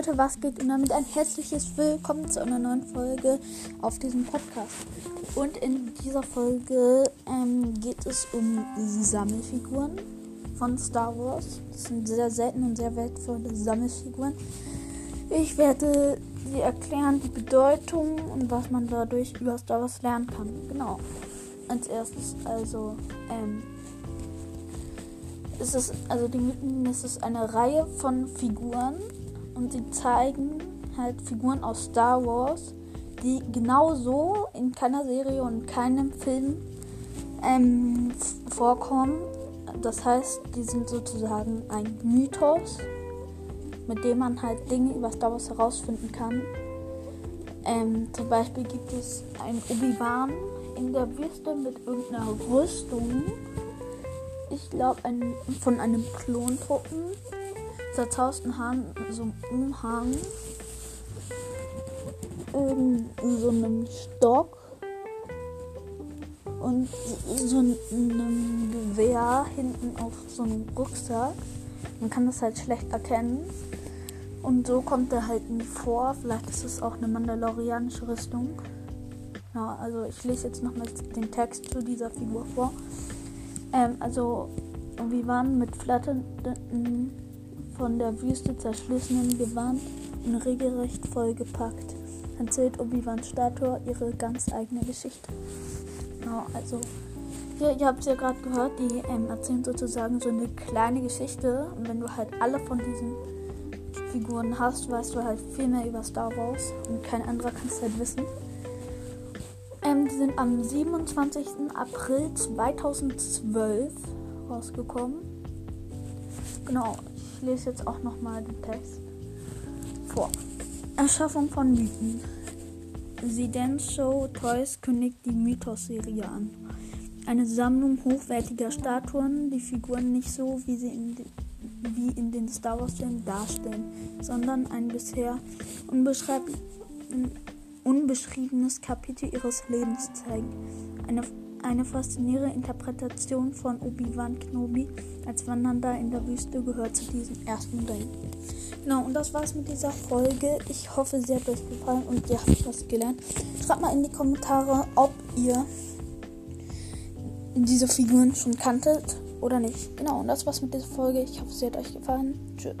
Leute, was geht? Und damit ein herzliches Willkommen zu einer neuen Folge auf diesem Podcast. Und in dieser Folge ähm, geht es um Sammelfiguren von Star Wars. Das sind sehr seltene und sehr wertvolle Sammelfiguren. Ich werde sie erklären, die Bedeutung und was man dadurch über Star Wars lernen kann. Genau. Als erstes also ähm, ist es, also die Mythen ist es eine Reihe von Figuren und sie zeigen halt Figuren aus Star Wars, die genauso in keiner Serie und keinem Film ähm, vorkommen. Das heißt, die sind sozusagen ein Mythos, mit dem man halt Dinge über Star Wars herausfinden kann. Ähm, zum Beispiel gibt es ein Obi-Wan in der Wüste mit irgendeiner Rüstung ich glaube, ein, von einem Klontruppen. Zerzausten Haaren, so einem Umhang. In so einem Stock. Und so einem Gewehr hinten auf so einem Rucksack. Man kann das halt schlecht erkennen. Und so kommt er halt nie vor. Vielleicht ist es auch eine mandalorianische Rüstung. Ja, also ich lese jetzt nochmal den Text zu dieser Figur vor. Ähm, also, wir waren mit flatternden, von der Wüste zerschlissenen Gewand und regelrecht vollgepackt. Erzählt Obi-Wans Statue ihre ganz eigene Geschichte. Genau, also, hier, ihr habt es ja gerade gehört, die ähm, erzählen sozusagen so eine kleine Geschichte. Und wenn du halt alle von diesen Figuren hast, weißt du halt viel mehr über Star Wars und kein anderer kann es halt wissen. Ähm, die sind am 27. April 2012 rausgekommen. Genau, ich lese jetzt auch nochmal den Text vor. Erschaffung von Mythen. The Dance Show Toys kündigt die Mythos-Serie an. Eine Sammlung hochwertiger Statuen, die Figuren nicht so, wie sie in, wie in den Star Wars-Filmen darstellen, sondern ein bisher unbeschreiblich unbeschriebenes Kapitel ihres Lebens zeigen. Eine, eine faszinierende Interpretation von Obi-Wan Kenobi als Wandernder in der Wüste gehört zu diesem ersten Ding. Genau, und das war's mit dieser Folge. Ich hoffe, sie hat euch gefallen und ihr habt was gelernt. Schreibt mal in die Kommentare, ob ihr diese Figuren schon kanntet oder nicht. Genau, und das war's mit dieser Folge. Ich hoffe, sie hat euch gefallen. Tschüss.